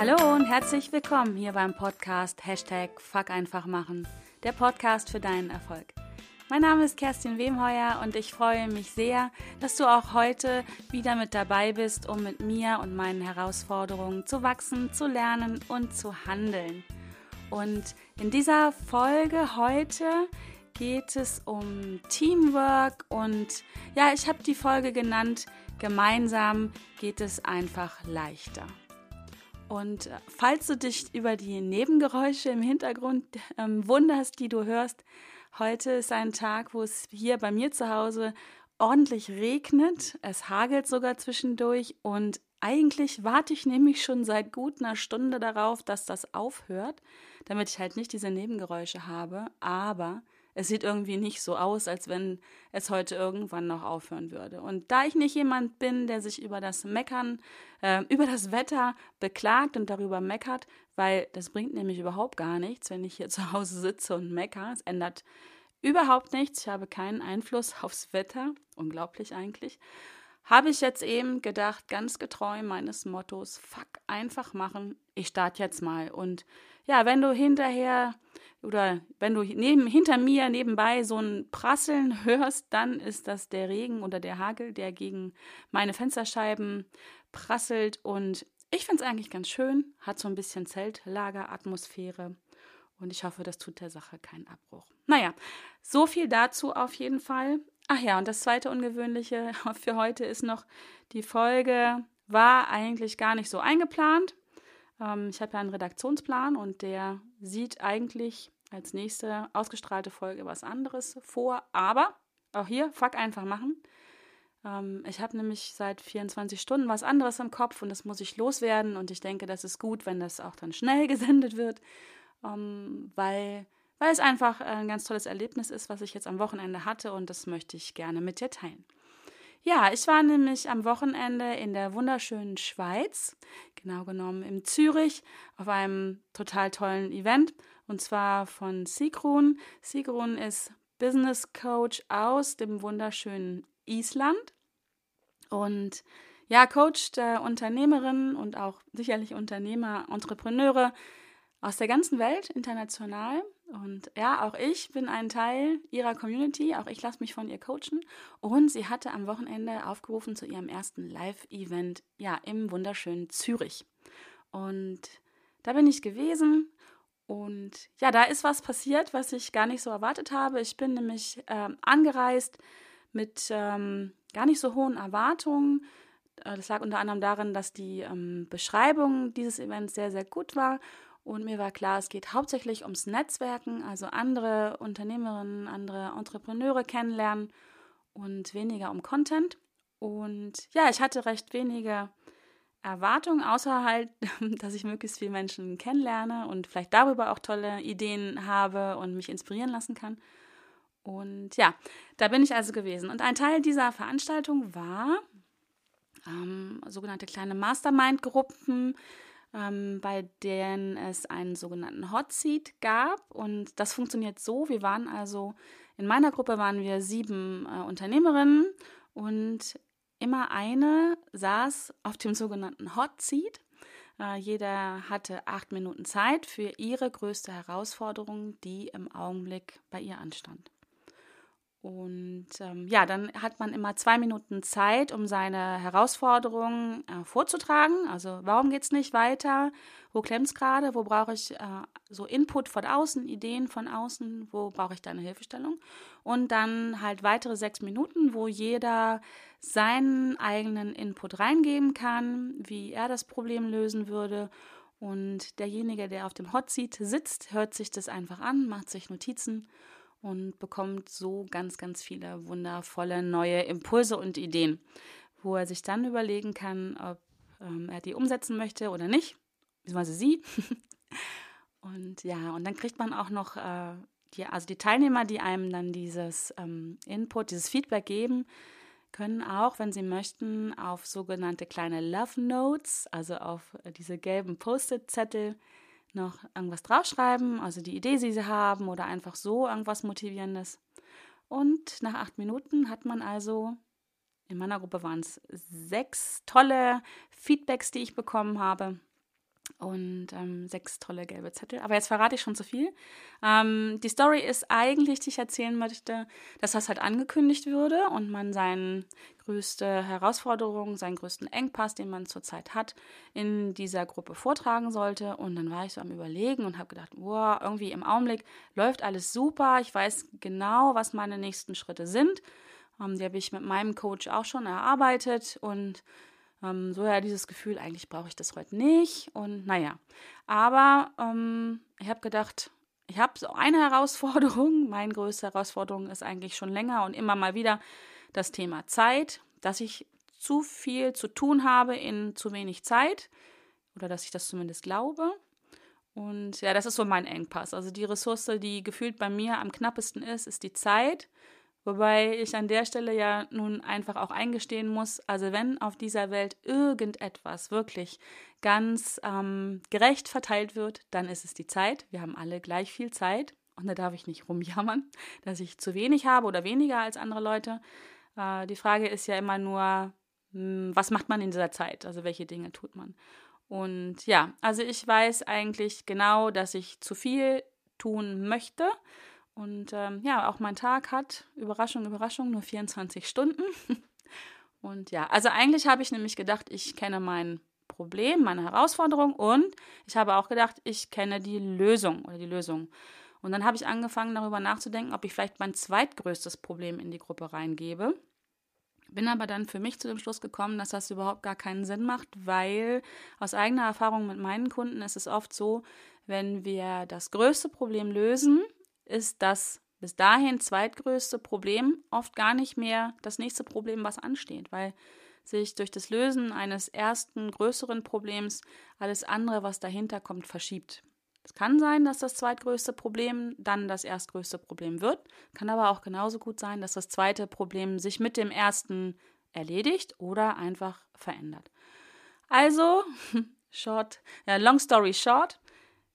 Hallo und herzlich willkommen hier beim Podcast Hashtag Fuck einfach machen, der Podcast für deinen Erfolg. Mein Name ist Kerstin Wemheuer und ich freue mich sehr, dass du auch heute wieder mit dabei bist, um mit mir und meinen Herausforderungen zu wachsen, zu lernen und zu handeln. Und in dieser Folge heute geht es um Teamwork und ja, ich habe die Folge genannt, gemeinsam geht es einfach leichter. Und äh, falls du dich über die Nebengeräusche im Hintergrund ähm, wunderst, die du hörst, heute ist ein Tag, wo es hier bei mir zu Hause ordentlich regnet. Es hagelt sogar zwischendurch und eigentlich warte ich nämlich schon seit gut einer Stunde darauf, dass das aufhört, damit ich halt nicht diese Nebengeräusche habe. Aber es sieht irgendwie nicht so aus, als wenn es heute irgendwann noch aufhören würde. Und da ich nicht jemand bin, der sich über das Meckern, äh, über das Wetter beklagt und darüber meckert, weil das bringt nämlich überhaupt gar nichts, wenn ich hier zu Hause sitze und meckere. Es ändert überhaupt nichts. Ich habe keinen Einfluss aufs Wetter. Unglaublich eigentlich. Habe ich jetzt eben gedacht, ganz getreu meines Mottos, fuck, einfach machen. Ich starte jetzt mal. Und ja, wenn du hinterher oder wenn du neben, hinter mir nebenbei so ein Prasseln hörst, dann ist das der Regen oder der Hagel, der gegen meine Fensterscheiben prasselt. Und ich finde es eigentlich ganz schön, hat so ein bisschen Zeltlageratmosphäre. Und ich hoffe, das tut der Sache keinen Abbruch. Naja, so viel dazu auf jeden Fall. Ach ja, und das zweite Ungewöhnliche für heute ist noch, die Folge war eigentlich gar nicht so eingeplant. Ähm, ich habe ja einen Redaktionsplan und der sieht eigentlich als nächste ausgestrahlte Folge was anderes vor. Aber auch hier, fuck einfach machen. Ähm, ich habe nämlich seit 24 Stunden was anderes im Kopf und das muss ich loswerden. Und ich denke, das ist gut, wenn das auch dann schnell gesendet wird, ähm, weil, weil es einfach ein ganz tolles Erlebnis ist, was ich jetzt am Wochenende hatte und das möchte ich gerne mit dir teilen. Ja, ich war nämlich am Wochenende in der wunderschönen Schweiz, genau genommen in Zürich, auf einem total tollen Event und zwar von Sigrun. Sigrun ist Business Coach aus dem wunderschönen Island und ja, coacht äh, Unternehmerinnen und auch sicherlich Unternehmer, Entrepreneure aus der ganzen Welt international und ja, auch ich bin ein Teil ihrer Community, auch ich lasse mich von ihr coachen. Und sie hatte am Wochenende aufgerufen zu ihrem ersten Live-Event, ja, im wunderschönen Zürich. Und da bin ich gewesen und ja, da ist was passiert, was ich gar nicht so erwartet habe. Ich bin nämlich ähm, angereist mit ähm, gar nicht so hohen Erwartungen. Äh, das lag unter anderem darin, dass die ähm, Beschreibung dieses Events sehr, sehr gut war und mir war klar, es geht hauptsächlich ums Netzwerken, also andere Unternehmerinnen, andere Entrepreneure kennenlernen und weniger um Content. Und ja, ich hatte recht wenige Erwartungen, außer halt, dass ich möglichst viele Menschen kennenlerne und vielleicht darüber auch tolle Ideen habe und mich inspirieren lassen kann. Und ja, da bin ich also gewesen. Und ein Teil dieser Veranstaltung war ähm, sogenannte kleine Mastermind-Gruppen, ähm, bei denen es einen sogenannten Hot Seat gab. Und das funktioniert so. Wir waren also, in meiner Gruppe waren wir sieben äh, Unternehmerinnen und immer eine saß auf dem sogenannten Hot Seat. Äh, jeder hatte acht Minuten Zeit für ihre größte Herausforderung, die im Augenblick bei ihr anstand. Und ähm, ja, dann hat man immer zwei Minuten Zeit, um seine Herausforderungen äh, vorzutragen. Also warum geht es nicht weiter? Wo klemmt es gerade? Wo brauche ich äh, so Input von außen, Ideen von außen? Wo brauche ich da eine Hilfestellung? Und dann halt weitere sechs Minuten, wo jeder seinen eigenen Input reingeben kann, wie er das Problem lösen würde. Und derjenige, der auf dem Hot Seat sitzt, hört sich das einfach an, macht sich Notizen und bekommt so ganz, ganz viele wundervolle neue Impulse und Ideen, wo er sich dann überlegen kann, ob ähm, er die umsetzen möchte oder nicht, beziehungsweise sie. und ja, und dann kriegt man auch noch äh, die, also die Teilnehmer, die einem dann dieses ähm, Input, dieses Feedback geben, können auch, wenn sie möchten, auf sogenannte kleine Love Notes, also auf äh, diese gelben Post-it-Zettel, noch irgendwas draufschreiben, also die Idee, die sie haben oder einfach so irgendwas Motivierendes. Und nach acht Minuten hat man also, in meiner Gruppe waren es sechs tolle Feedbacks, die ich bekommen habe. Und ähm, sechs tolle gelbe Zettel. Aber jetzt verrate ich schon zu viel. Ähm, die Story ist eigentlich, die ich erzählen möchte, dass das halt angekündigt würde und man seine größte Herausforderung, seinen größten Engpass, den man zurzeit hat, in dieser Gruppe vortragen sollte. Und dann war ich so am Überlegen und habe gedacht, wow, irgendwie im Augenblick läuft alles super. Ich weiß genau, was meine nächsten Schritte sind. Ähm, die habe ich mit meinem Coach auch schon erarbeitet und ähm, so ja dieses Gefühl, eigentlich brauche ich das heute nicht. Und naja, aber ähm, ich habe gedacht, ich habe so eine Herausforderung. Meine größte Herausforderung ist eigentlich schon länger und immer mal wieder das Thema Zeit, dass ich zu viel zu tun habe in zu wenig Zeit oder dass ich das zumindest glaube. Und ja, das ist so mein Engpass. Also die Ressource, die gefühlt bei mir am knappesten ist, ist die Zeit. Wobei ich an der Stelle ja nun einfach auch eingestehen muss, also wenn auf dieser Welt irgendetwas wirklich ganz ähm, gerecht verteilt wird, dann ist es die Zeit. Wir haben alle gleich viel Zeit und da darf ich nicht rumjammern, dass ich zu wenig habe oder weniger als andere Leute. Äh, die Frage ist ja immer nur, mh, hm, was macht man in dieser Zeit? Also welche Dinge tut man? Und ja, also ich weiß eigentlich genau, dass ich zu viel tun möchte und ähm, ja, auch mein Tag hat, Überraschung, Überraschung, nur 24 Stunden. und ja, also eigentlich habe ich nämlich gedacht, ich kenne mein Problem, meine Herausforderung und ich habe auch gedacht, ich kenne die Lösung oder die Lösung. Und dann habe ich angefangen, darüber nachzudenken, ob ich vielleicht mein zweitgrößtes Problem in die Gruppe reingebe. Bin aber dann für mich zu dem Schluss gekommen, dass das überhaupt gar keinen Sinn macht, weil aus eigener Erfahrung mit meinen Kunden ist es oft so, wenn wir das größte Problem lösen, ist das bis dahin zweitgrößte Problem oft gar nicht mehr das nächste Problem, was ansteht, weil sich durch das Lösen eines ersten größeren Problems alles andere, was dahinter kommt, verschiebt. Es kann sein, dass das zweitgrößte Problem dann das erstgrößte Problem wird, kann aber auch genauso gut sein, dass das zweite Problem sich mit dem ersten erledigt oder einfach verändert. Also, short, ja, long story short,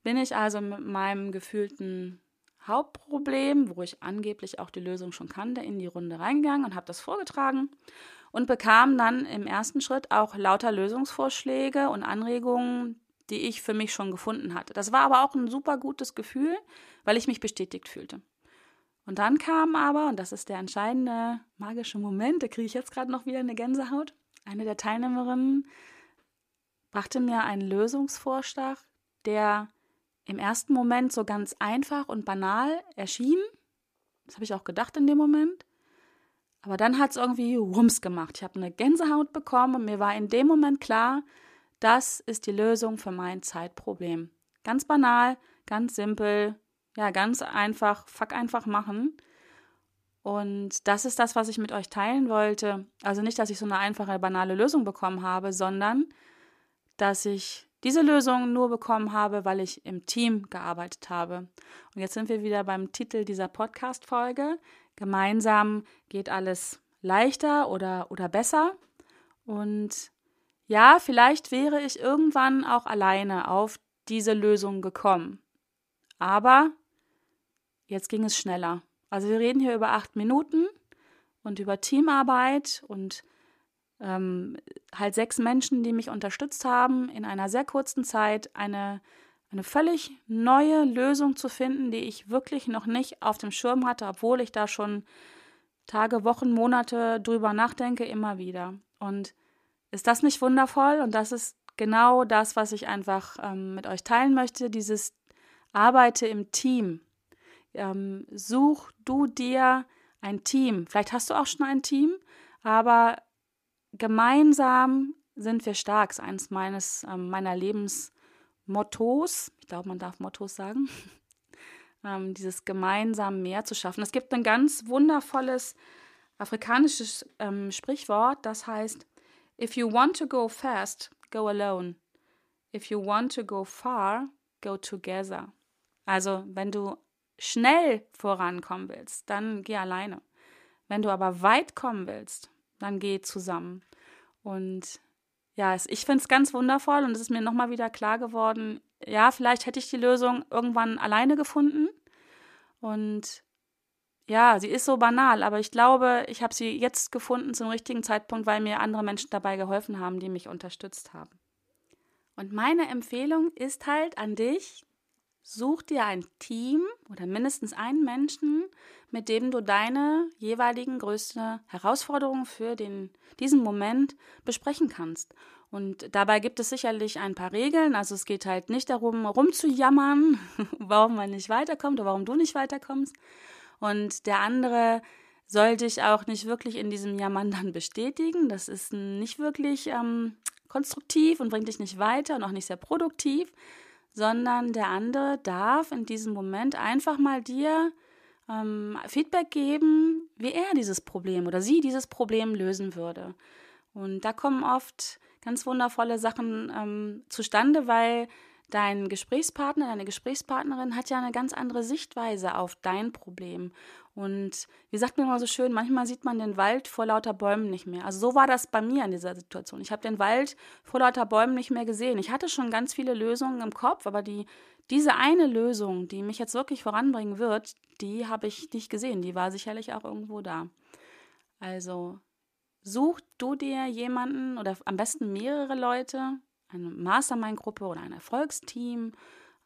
bin ich also mit meinem gefühlten Hauptproblem, wo ich angeblich auch die Lösung schon kannte, in die Runde reingegangen und habe das vorgetragen und bekam dann im ersten Schritt auch lauter Lösungsvorschläge und Anregungen, die ich für mich schon gefunden hatte. Das war aber auch ein super gutes Gefühl, weil ich mich bestätigt fühlte. Und dann kam aber, und das ist der entscheidende magische Moment, da kriege ich jetzt gerade noch wieder eine Gänsehaut, eine der Teilnehmerinnen brachte mir einen Lösungsvorschlag, der im ersten Moment so ganz einfach und banal erschien. Das habe ich auch gedacht in dem Moment. Aber dann hat es irgendwie Rums gemacht. Ich habe eine Gänsehaut bekommen und mir war in dem Moment klar, das ist die Lösung für mein Zeitproblem. Ganz banal, ganz simpel, ja, ganz einfach, fuck einfach machen. Und das ist das, was ich mit euch teilen wollte. Also nicht, dass ich so eine einfache, banale Lösung bekommen habe, sondern dass ich diese Lösung nur bekommen habe, weil ich im Team gearbeitet habe. Und jetzt sind wir wieder beim Titel dieser Podcast-Folge. Gemeinsam geht alles leichter oder, oder besser. Und ja, vielleicht wäre ich irgendwann auch alleine auf diese Lösung gekommen. Aber jetzt ging es schneller. Also wir reden hier über acht Minuten und über Teamarbeit und ähm, halt sechs Menschen, die mich unterstützt haben, in einer sehr kurzen Zeit eine, eine völlig neue Lösung zu finden, die ich wirklich noch nicht auf dem Schirm hatte, obwohl ich da schon Tage, Wochen, Monate drüber nachdenke, immer wieder. Und ist das nicht wundervoll? Und das ist genau das, was ich einfach ähm, mit euch teilen möchte, dieses Arbeite im Team. Ähm, such du dir ein Team. Vielleicht hast du auch schon ein Team, aber gemeinsam sind wir stark. Ist eines meines, äh, meiner Lebensmottos. Ich glaube, man darf Mottos sagen. ähm, dieses gemeinsam mehr zu schaffen. Es gibt ein ganz wundervolles afrikanisches ähm, Sprichwort, das heißt, if you want to go fast, go alone. If you want to go far, go together. Also, wenn du schnell vorankommen willst, dann geh alleine. Wenn du aber weit kommen willst, dann geh zusammen. Und ja, ich finde es ganz wundervoll und es ist mir nochmal wieder klar geworden, ja, vielleicht hätte ich die Lösung irgendwann alleine gefunden. Und ja, sie ist so banal, aber ich glaube, ich habe sie jetzt gefunden zum richtigen Zeitpunkt, weil mir andere Menschen dabei geholfen haben, die mich unterstützt haben. Und meine Empfehlung ist halt an dich, such dir ein Team oder mindestens einen Menschen, mit dem du deine jeweiligen größte Herausforderungen für den, diesen Moment besprechen kannst. Und dabei gibt es sicherlich ein paar Regeln. Also es geht halt nicht darum, rumzujammern, warum man nicht weiterkommt oder warum du nicht weiterkommst. Und der andere soll dich auch nicht wirklich in diesem Jammern dann bestätigen. Das ist nicht wirklich ähm, konstruktiv und bringt dich nicht weiter und auch nicht sehr produktiv, sondern der andere darf in diesem Moment einfach mal dir ähm, Feedback geben, wie er dieses Problem oder sie dieses Problem lösen würde. Und da kommen oft ganz wundervolle Sachen ähm, zustande, weil dein Gesprächspartner, deine Gesprächspartnerin hat ja eine ganz andere Sichtweise auf dein Problem. Und wie sagt man immer so schön, manchmal sieht man den Wald vor lauter Bäumen nicht mehr. Also so war das bei mir in dieser Situation. Ich habe den Wald vor lauter Bäumen nicht mehr gesehen. Ich hatte schon ganz viele Lösungen im Kopf, aber die, diese eine Lösung, die mich jetzt wirklich voranbringen wird, die habe ich nicht gesehen. Die war sicherlich auch irgendwo da. Also such du dir jemanden oder am besten mehrere Leute, eine Mastermind-Gruppe oder ein Erfolgsteam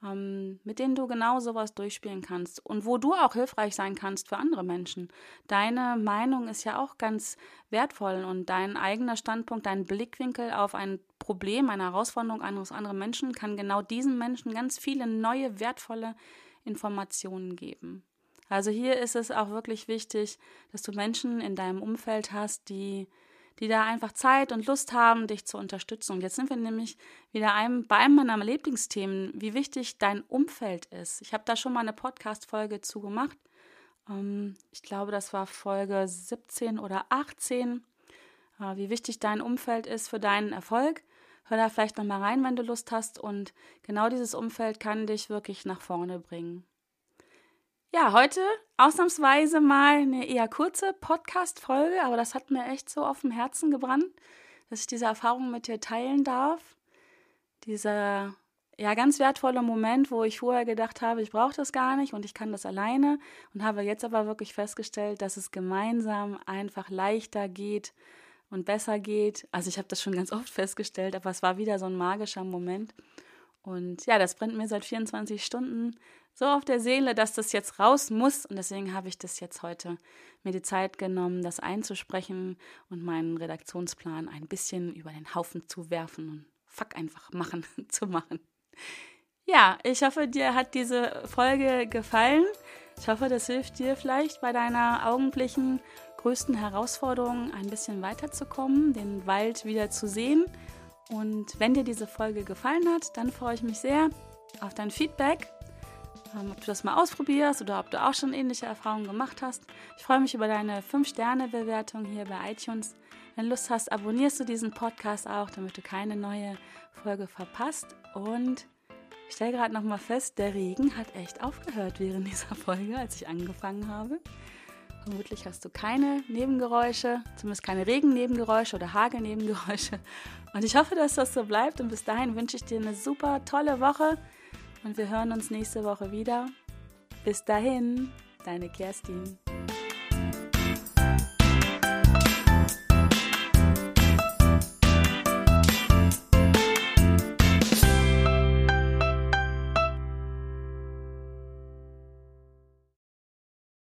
ähm, mit denen du genau sowas durchspielen kannst und wo du auch hilfreich sein kannst für andere Menschen. Deine Meinung ist ja auch ganz wertvoll und dein eigener Standpunkt, dein Blickwinkel auf ein Problem, eine Herausforderung eines anderen Menschen kann genau diesen Menschen ganz viele neue, wertvolle Informationen geben. Also hier ist es auch wirklich wichtig, dass du Menschen in deinem Umfeld hast, die die da einfach Zeit und Lust haben, dich zu unterstützen. Und jetzt sind wir nämlich wieder einem, bei einem meiner Lieblingsthemen, wie wichtig dein Umfeld ist. Ich habe da schon mal eine Podcast-Folge zu gemacht. Ähm, ich glaube, das war Folge 17 oder 18, äh, wie wichtig dein Umfeld ist für deinen Erfolg. Hör da vielleicht nochmal rein, wenn du Lust hast. Und genau dieses Umfeld kann dich wirklich nach vorne bringen. Ja, heute ausnahmsweise mal eine eher kurze Podcast-Folge, aber das hat mir echt so auf dem Herzen gebrannt, dass ich diese Erfahrung mit dir teilen darf. Dieser ja ganz wertvolle Moment, wo ich vorher gedacht habe, ich brauche das gar nicht und ich kann das alleine und habe jetzt aber wirklich festgestellt, dass es gemeinsam einfach leichter geht und besser geht. Also ich habe das schon ganz oft festgestellt, aber es war wieder so ein magischer Moment. Und ja, das brennt mir seit 24 Stunden so auf der Seele, dass das jetzt raus muss. Und deswegen habe ich das jetzt heute mir die Zeit genommen, das einzusprechen und meinen Redaktionsplan ein bisschen über den Haufen zu werfen und fuck einfach machen zu machen. Ja, ich hoffe, dir hat diese Folge gefallen. Ich hoffe, das hilft dir vielleicht bei deiner augenblicklichen größten Herausforderung ein bisschen weiterzukommen, den Wald wieder zu sehen. Und wenn dir diese Folge gefallen hat, dann freue ich mich sehr auf dein Feedback ähm, ob du das mal ausprobierst oder ob du auch schon ähnliche Erfahrungen gemacht hast. Ich freue mich über deine 5-Sterne-Bewertung hier bei iTunes. Wenn du Lust hast, abonnierst du diesen Podcast auch, damit du keine neue Folge verpasst. Und ich stelle gerade nochmal fest, der Regen hat echt aufgehört während dieser Folge, als ich angefangen habe. Vermutlich hast du keine Nebengeräusche, zumindest keine Regennebengeräusche oder Hagelnebengeräusche. Und ich hoffe, dass das so bleibt. Und bis dahin wünsche ich dir eine super tolle Woche und wir hören uns nächste Woche wieder. Bis dahin, deine Kerstin.